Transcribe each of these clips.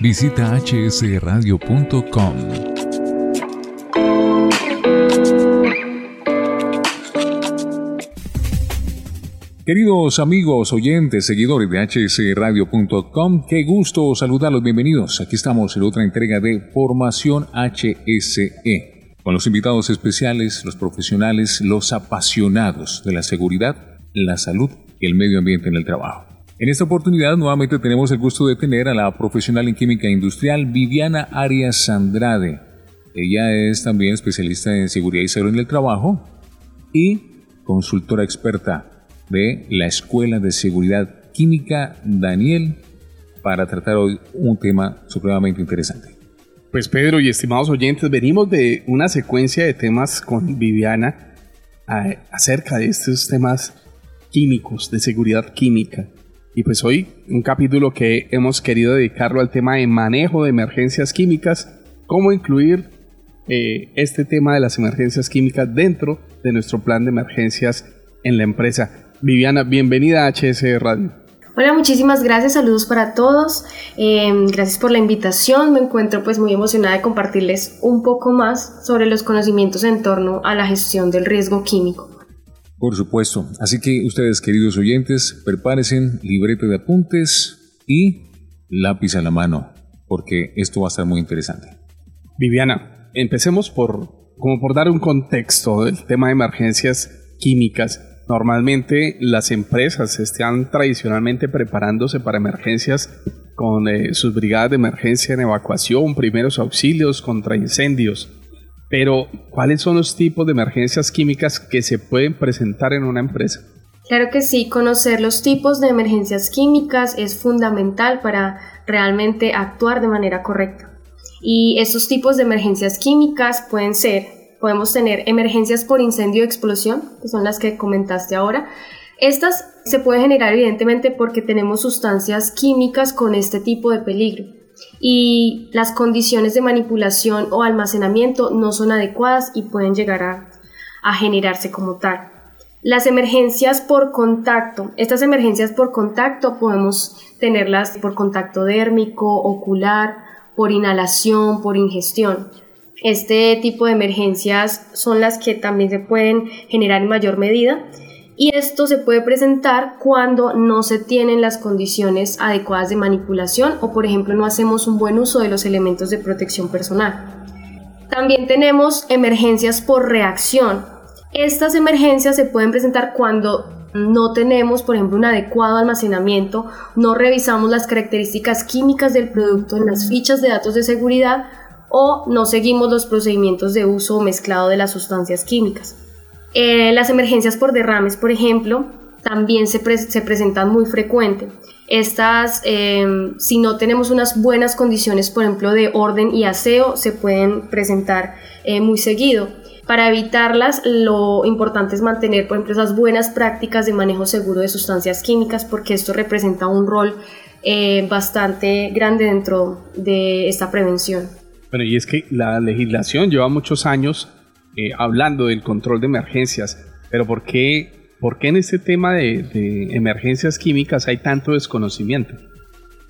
Visita hsradio.com. Queridos amigos, oyentes, seguidores de hsradio.com, qué gusto saludarlos, bienvenidos. Aquí estamos en otra entrega de Formación HSE, con los invitados especiales, los profesionales, los apasionados de la seguridad, la salud y el medio ambiente en el trabajo. En esta oportunidad nuevamente tenemos el gusto de tener a la profesional en química industrial Viviana Arias Andrade. Ella es también especialista en seguridad y salud en el trabajo y consultora experta de la Escuela de Seguridad Química Daniel para tratar hoy un tema supremamente interesante. Pues Pedro y estimados oyentes, venimos de una secuencia de temas con Viviana acerca de estos temas químicos, de seguridad química. Y pues hoy un capítulo que hemos querido dedicarlo al tema de manejo de emergencias químicas, cómo incluir eh, este tema de las emergencias químicas dentro de nuestro plan de emergencias en la empresa. Viviana, bienvenida a HS Radio. Hola, muchísimas gracias, saludos para todos, eh, gracias por la invitación, me encuentro pues muy emocionada de compartirles un poco más sobre los conocimientos en torno a la gestión del riesgo químico. Por supuesto. Así que ustedes, queridos oyentes, prepárense libreta de apuntes y lápiz a la mano, porque esto va a estar muy interesante. Viviana, empecemos por, como por dar un contexto del tema de emergencias químicas. Normalmente las empresas están tradicionalmente preparándose para emergencias con eh, sus brigadas de emergencia en evacuación, primeros auxilios contra incendios. Pero, ¿cuáles son los tipos de emergencias químicas que se pueden presentar en una empresa? Claro que sí, conocer los tipos de emergencias químicas es fundamental para realmente actuar de manera correcta. Y estos tipos de emergencias químicas pueden ser, podemos tener emergencias por incendio o explosión, que son las que comentaste ahora. Estas se pueden generar evidentemente porque tenemos sustancias químicas con este tipo de peligro y las condiciones de manipulación o almacenamiento no son adecuadas y pueden llegar a, generarse como tal. Las emergencias por contacto. Estas emergencias por contacto podemos tenerlas por contacto dérmico, ocular, por inhalación, por ingestión. Este tipo de emergencias son las que también se pueden generar en mayor medida y esto se puede presentar cuando no se tienen las condiciones adecuadas de manipulación o por ejemplo no hacemos un buen uso de los elementos de protección personal. También tenemos emergencias por reacción. Estas emergencias se pueden presentar cuando no tenemos, por ejemplo, un adecuado almacenamiento, no revisamos las características químicas del producto en las fichas de datos de seguridad o no seguimos los procedimientos de uso o mezclado de las sustancias químicas. Eh, las emergencias por derrames, por ejemplo, también se, presentan muy frecuente. Estas, em, si no tenemos unas buenas condiciones, por ejemplo, de orden y aseo, se pueden presentar eh, muy seguido. Para evitarlas, lo importante es mantener, por ejemplo, esas buenas prácticas de manejo seguro de sustancias químicas, porque esto representa un rol eh, bastante grande dentro de esta prevención. Bueno, y es que la legislación lleva muchos años eh, hablando del control de emergencias, pero ¿por qué, por qué en este tema de, de emergencias químicas hay tanto desconocimiento?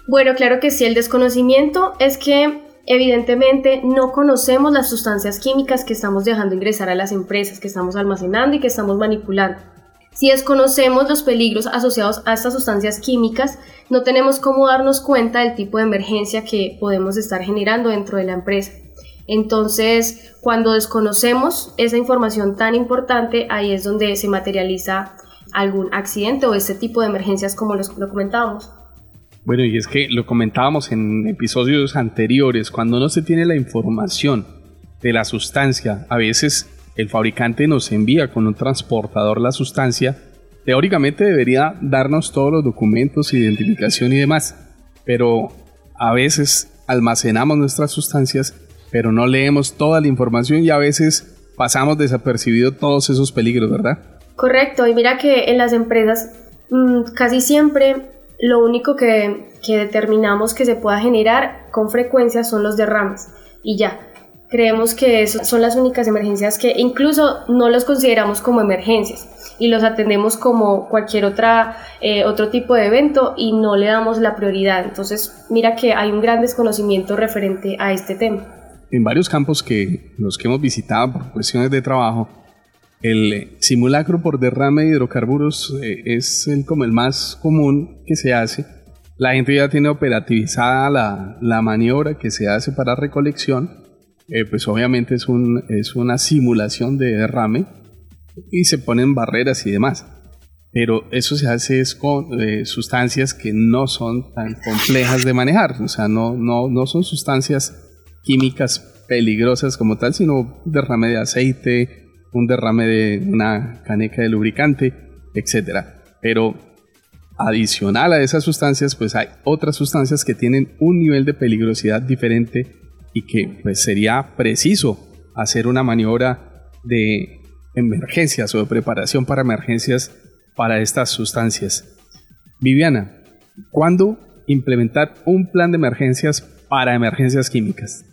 Bueno, claro que sí, el desconocimiento es que Evidentemente no conocemos las sustancias químicas que estamos dejando ingresar a las empresas, que estamos almacenando y que estamos manipulando. Si desconocemos los peligros asociados a estas sustancias químicas, no tenemos cómo darnos cuenta del tipo de emergencia que podemos estar generando dentro de la empresa. Entonces, cuando desconocemos esa información tan importante, ahí es donde se materializa algún accidente o este tipo de emergencias como lo comentábamos. Bueno, y es que lo comentábamos en episodios anteriores, cuando no se tiene la información de la sustancia, a veces el fabricante nos envía con un transportador la sustancia, teóricamente debería darnos todos los documentos, identificación y demás, pero a veces almacenamos nuestras sustancias, pero no leemos toda la información y a veces pasamos desapercibido todos esos peligros, ¿verdad? Correcto, y mira que en las empresas mm, casi siempre lo único que, determinamos que se pueda generar con frecuencia son los derrames y ya. Creemos que son las únicas emergencias que incluso no los consideramos como emergencias y los atendemos como cualquier otra, eh, otro tipo de evento y no le damos la prioridad. Entonces, mira que hay un gran desconocimiento referente a este tema. En varios campos que los que hemos visitado por cuestiones de trabajo, el simulacro por derrame de hidrocarburos eh, es el, como el más común que se hace. La gente ya tiene operativizada la, maniobra que se hace para recolección. Eh, pues obviamente es, un, es una simulación de derrame y se ponen barreras y demás. Pero eso se hace es con eh, sustancias que no son tan complejas de manejar. O sea, no, no, no son sustancias químicas peligrosas como tal, sino derrame de aceite, un derrame de una caneca de lubricante, etc. Pero adicional a esas sustancias, pues hay otras sustancias que tienen un nivel de peligrosidad diferente y que pues, sería preciso hacer una maniobra de emergencias o de preparación para emergencias para estas sustancias. Viviana, ¿cuándo implementar un plan de emergencias para emergencias químicas?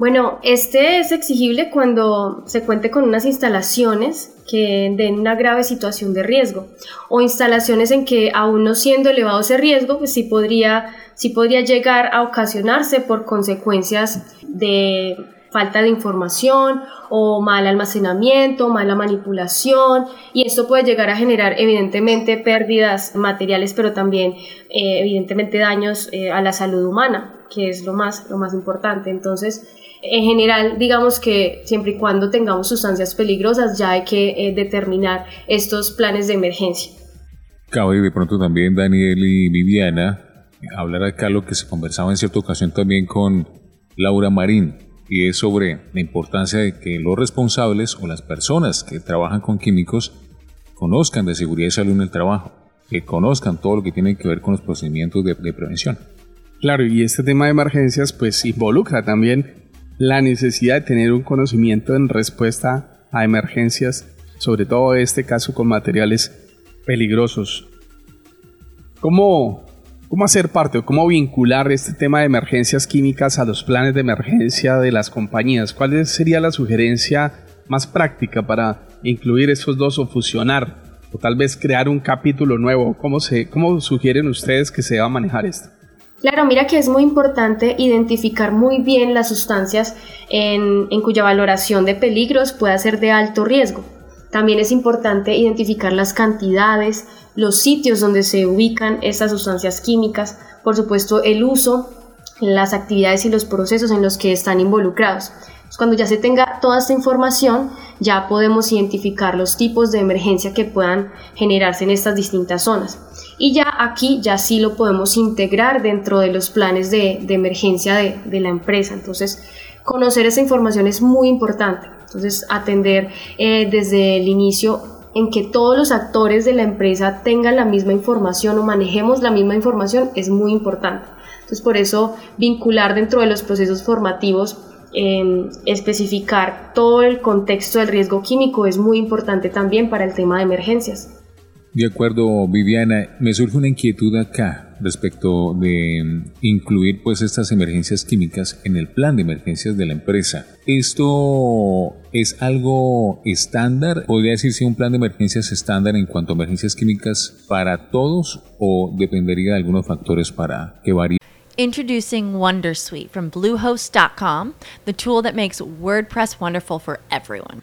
Bueno, este es exigible cuando se cuente con unas instalaciones que den una grave situación de riesgo o instalaciones en que aún no siendo elevado ese riesgo, pues sí podría, sí podría llegar a ocasionarse por consecuencias de falta de información o mal almacenamiento, mala manipulación y esto puede llegar a generar evidentemente pérdidas materiales pero también eh, evidentemente daños eh, a la salud humana que es lo más, lo más importante. Entonces, en general, digamos que siempre y cuando tengamos sustancias peligrosas, ya hay que eh, determinar estos planes de emergencia. Cabe de pronto también Daniel y Viviana hablar acá lo que se conversaba en cierta ocasión también con Laura Marín, y es sobre la importancia de que los responsables o las personas que trabajan con químicos conozcan de seguridad y salud en el trabajo, que conozcan todo lo que tiene que ver con los procedimientos de, prevención. Claro, y este tema de emergencias pues involucra también la necesidad de tener un conocimiento en respuesta a emergencias, sobre todo este caso con materiales peligrosos. ¿Cómo, ¿Cómo hacer parte o cómo vincular este tema de emergencias químicas a los planes de emergencia de las compañías? ¿Cuál sería la sugerencia más práctica para incluir esos dos o fusionar o tal vez crear un capítulo nuevo? ¿Cómo, se, cómo sugieren ustedes que se va a manejar esto? Claro, mira que es muy importante identificar muy bien las sustancias en, cuya valoración de peligros pueda ser de alto riesgo. También es importante identificar las cantidades, los sitios donde se ubican estas sustancias químicas, por supuesto el uso, las actividades y los procesos en los que están involucrados. Cuando ya se tenga toda esta información, ya podemos identificar los tipos de emergencia que puedan generarse en estas distintas zonas. Y ya aquí ya sí lo podemos integrar dentro de los planes de, emergencia de, la empresa. Entonces, conocer esa información es muy importante. Entonces, atender eh, desde el inicio en que todos los actores de la empresa tengan la misma información o manejemos la misma información es muy importante. Entonces, por eso vincular dentro de los procesos formativos especificar todo el contexto del riesgo químico es muy importante también para el tema de emergencias. De acuerdo, Viviana, me surge una inquietud acá respecto de mm, incluir pues estas emergencias químicas en el plan de emergencias de la empresa. ¿Esto es algo estándar? ¿Podría decirse un plan de emergencias estándar en cuanto a emergencias químicas para todos o dependería de algunos factores para que varíe? Introducing Wondersuite from Bluehost.com, the tool that makes WordPress wonderful for everyone.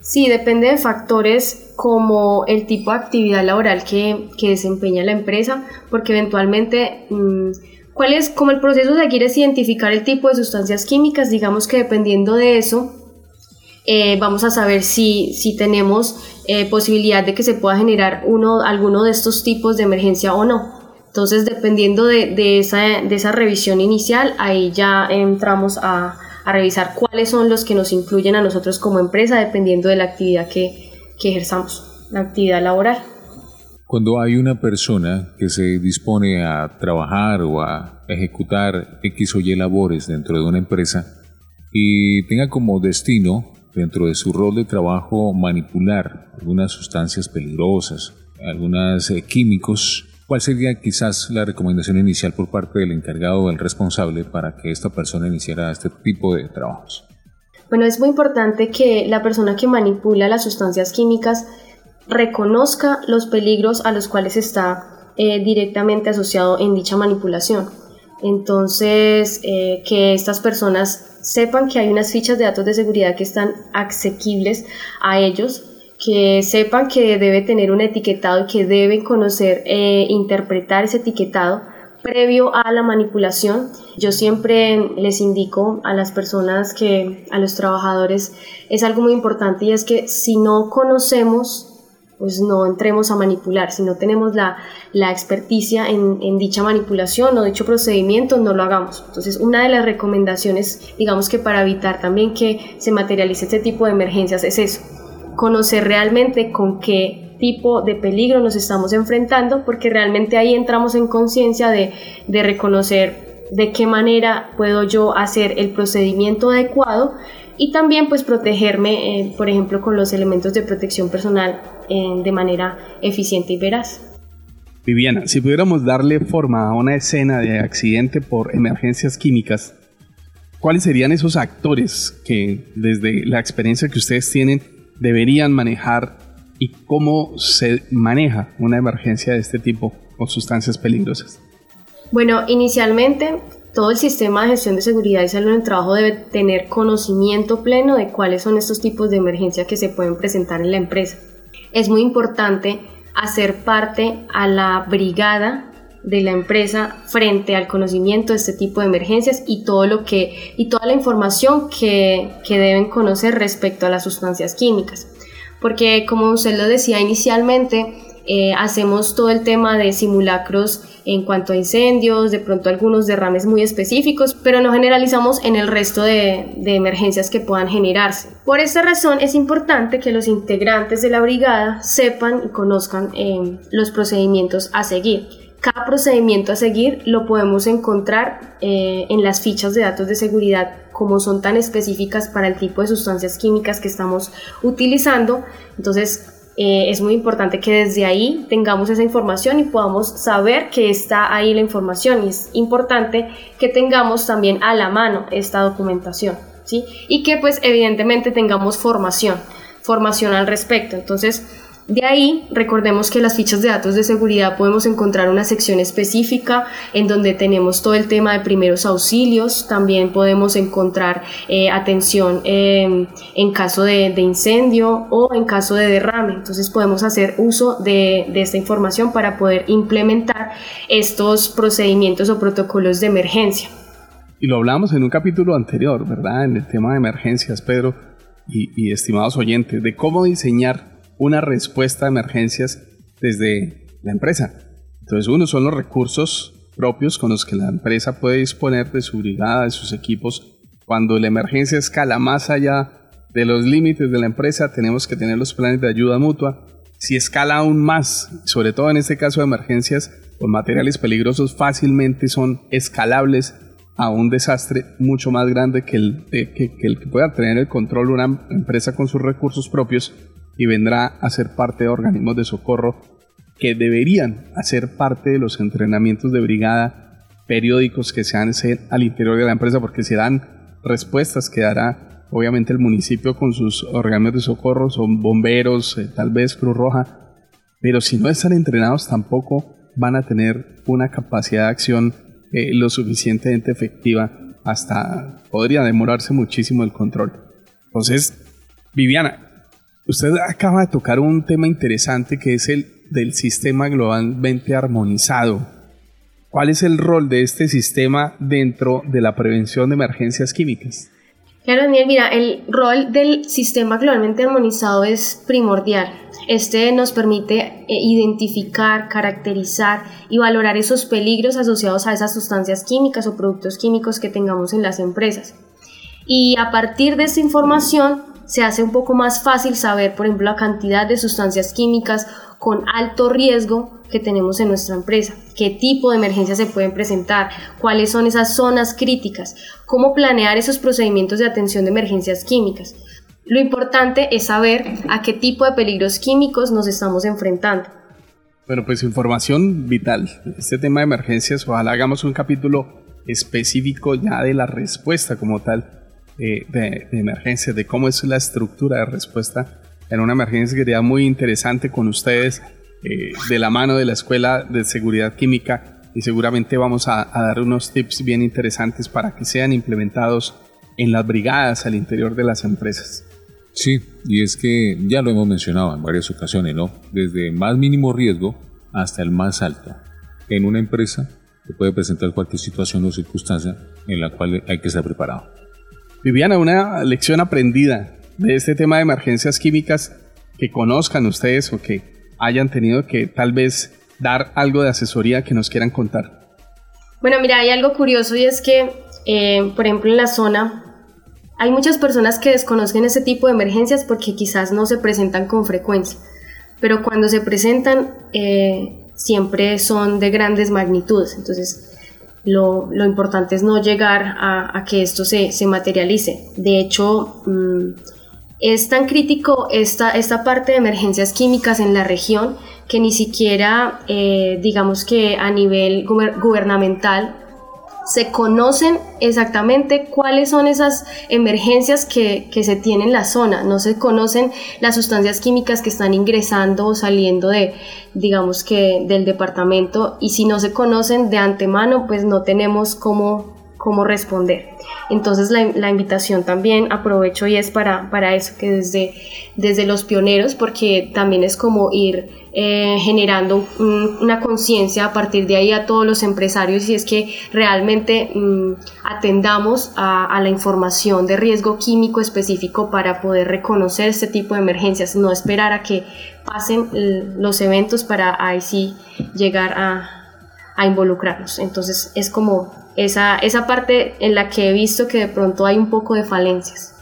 Sí, depende de factores como el tipo de actividad laboral que, desempeña la empresa, porque eventualmente, mm, ¿cuál es como el proceso de seguir es identificar el tipo de sustancias químicas? Digamos que dependiendo de eso, eh, vamos a saber si, si tenemos eh, posibilidad de que se pueda generar uno, alguno de estos tipos de emergencia o no. Entonces, dependiendo de, esa, de esa revisión inicial, ahí ya entramos a a revisar cuáles son los que nos incluyen a nosotros como empresa dependiendo de la actividad que, que ejerzamos, la actividad laboral. Cuando hay una persona que se dispone a trabajar o a ejecutar X o Y labores dentro de una empresa y tenga como destino dentro de su rol de trabajo manipular algunas sustancias peligrosas, algunos químicos ¿Cuál sería quizás la recomendación inicial por parte del encargado o del responsable para que esta persona iniciara este tipo de trabajos? Bueno, es muy importante que la persona que manipula las sustancias químicas reconozca los peligros a los cuales está eh, directamente asociado en dicha manipulación. Entonces, eh, que estas personas sepan que hay unas fichas de datos de seguridad que están asequibles a ellos que sepan que debe tener un etiquetado y que deben conocer e interpretar ese etiquetado previo a la manipulación. Yo siempre les indico a las personas que, a los trabajadores, es algo muy importante y es que si no conocemos, pues no entremos a manipular. Si no tenemos la, la experticia en, en, dicha manipulación o dicho procedimiento, no lo hagamos. Entonces, una de las recomendaciones, digamos que para evitar también que se materialice este tipo de emergencias, es eso conocer realmente con qué tipo de peligro nos estamos enfrentando, porque realmente ahí entramos en conciencia de, reconocer de qué manera puedo yo hacer el procedimiento adecuado y también pues protegerme, eh, por ejemplo, con los elementos de protección personal eh, de manera eficiente y veraz. Viviana, si pudiéramos darle forma a una escena de accidente por emergencias químicas, ¿cuáles serían esos actores que desde la experiencia que ustedes tienen deberían manejar y cómo se maneja una emergencia de este tipo con sustancias peligrosas? Bueno, inicialmente todo el sistema de gestión de seguridad y salud en el trabajo debe tener conocimiento pleno de cuáles son estos tipos de emergencia que se pueden presentar en la empresa. Es muy importante hacer parte a la brigada de la empresa frente al conocimiento de este tipo de emergencias y todo lo que y toda la información que, que deben conocer respecto a las sustancias químicas porque como usted lo decía inicialmente eh, hacemos todo el tema de simulacros en cuanto a incendios, de pronto algunos derrames muy específicos, pero no generalizamos en el resto de, de emergencias que puedan generarse. Por esta razón es importante que los integrantes de la brigada sepan y conozcan eh, los procedimientos a seguir. Cada procedimiento a seguir lo podemos encontrar eh, en las fichas de datos de seguridad como son tan específicas para el tipo de sustancias químicas que estamos utilizando. Entonces eh, es muy importante que desde ahí tengamos esa información y podamos saber que está ahí la información y es importante que tengamos también a la mano esta documentación ¿sí? y que pues evidentemente tengamos formación, formación al respecto. Entonces De ahí, recordemos que las fichas de datos de seguridad podemos encontrar una sección específica en donde tenemos todo el tema de primeros auxilios, también podemos encontrar eh, atención en caso de, incendio o en caso de derrame. Entonces podemos hacer uso de, esta información para poder implementar estos procedimientos o protocolos de emergencia. Y lo hablamos en un capítulo anterior, ¿verdad? En el tema de emergencias, Pedro y estimados oyentes, de cómo diseñar una respuesta a emergencias desde la empresa. Entonces, uno son los recursos propios con los que la empresa puede disponer de su brigada, de sus equipos. Cuando la emergencia escala más allá de los límites de la empresa, tenemos que tener los planes de ayuda mutua. Si escala aún más, sobre todo en este caso de emergencias, los materiales peligrosos fácilmente son escalables a un desastre mucho más grande que el, que, que el que pueda tener el control una empresa con sus recursos propios y vendrá a ser parte de organismos de socorro que deberían hacer parte de los entrenamientos de brigada periódicos que se hacen al interior de la empresa porque se dan respuestas que dará obviamente el municipio con sus organismos de socorro, son bomberos, eh, tal vez Cruz Roja, pero si no están entrenados tampoco van a tener una capacidad de acción eh, lo suficientemente efectiva hasta podría demorarse muchísimo el control. Entonces, Viviana, Usted acaba de tocar un tema interesante que es el del sistema globalmente armonizado. ¿Cuál es el rol de este sistema dentro de la prevención de emergencias químicas? Claro, Daniel, mira, el rol del sistema globalmente armonizado es primordial. Este nos permite eh, identificar, caracterizar y valorar esos peligros asociados a esas sustancias químicas o productos químicos que tengamos en las empresas. Y a partir de esta información se hace un poco más fácil saber, por ejemplo, la cantidad de sustancias químicas con alto riesgo que tenemos en nuestra empresa, qué tipo de emergencias se pueden presentar, cuáles son esas zonas críticas, cómo planear esos procedimientos de atención de emergencias químicas. Lo importante es saber a qué tipo de peligros químicos nos estamos enfrentando. Bueno, pues información vital. Este tema de emergencias, ojalá hagamos un capítulo específico ya de la respuesta como tal eh, de, emergencia, de cómo es la estructura de respuesta en una emergencia que sería muy interesante con ustedes eh, de la mano de la Escuela de Seguridad Química y seguramente vamos a, dar unos tips bien interesantes para que sean implementados en las brigadas al interior de las empresas. Sí, y es que ya lo hemos mencionado en varias ocasiones, ¿no? Desde más mínimo riesgo hasta el más alto. En una empresa se puede presentar cualquier situación o circunstancia en la cual hay que estar preparado. Viviana, una lección aprendida de este tema de emergencias químicas que conozcan ustedes o que hayan tenido que tal vez dar algo de asesoría que nos quieran contar. Bueno, mira, hay algo curioso y es que, eh, por ejemplo, en la zona hay muchas personas que desconocen ese tipo de emergencias porque quizás no se presentan con frecuencia, pero cuando se presentan eh, siempre son de grandes magnitudes. Entonces, lo, importante es no llegar a, que esto se, materialice. De hecho, mmm, es tan crítico esta, esta parte de emergencias químicas en la región que ni siquiera, eh, digamos que a nivel gubernamental, se conocen exactamente cuáles son esas emergencias que, que, se tienen en la zona, no se conocen las sustancias químicas que están ingresando o saliendo de, digamos que del departamento y si no se conocen de antemano, pues no tenemos cómo, cómo responder. Entonces la, la, invitación también aprovecho y es para, para eso, que desde, desde los pioneros, porque también es como ir eh, generando una conciencia a partir de ahí a todos los empresarios y es que realmente mm, atendamos a, a, la información de riesgo químico específico para poder reconocer este tipo de emergencias, no esperar a que pasen los eventos para ahí sí llegar a, a involucrarnos. Entonces es como esa, esa parte en la que he visto que de pronto hay un poco de falencias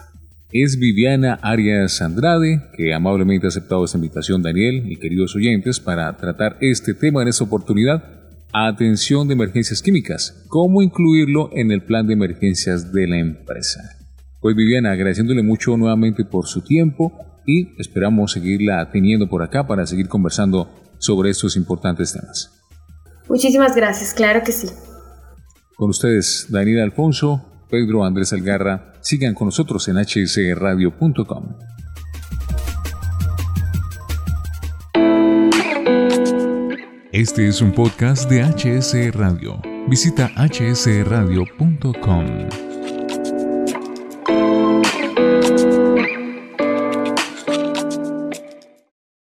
es Viviana Arias Andrade, que amablemente ha aceptado esta invitación, Daniel y queridos oyentes, para tratar este tema en esta oportunidad. Atención de emergencias químicas, cómo incluirlo en el plan de emergencias de la empresa. Pues Viviana, agradeciéndole mucho nuevamente por su tiempo y esperamos seguirla teniendo por acá para seguir conversando sobre estos importantes temas. Muchísimas gracias, claro que sí. Con ustedes, Daniel Alfonso, Pedro Andrés Algarra. Sigan con nosotros en hsradio.com. Este es un podcast de HS Radio. Visita hsradio.com.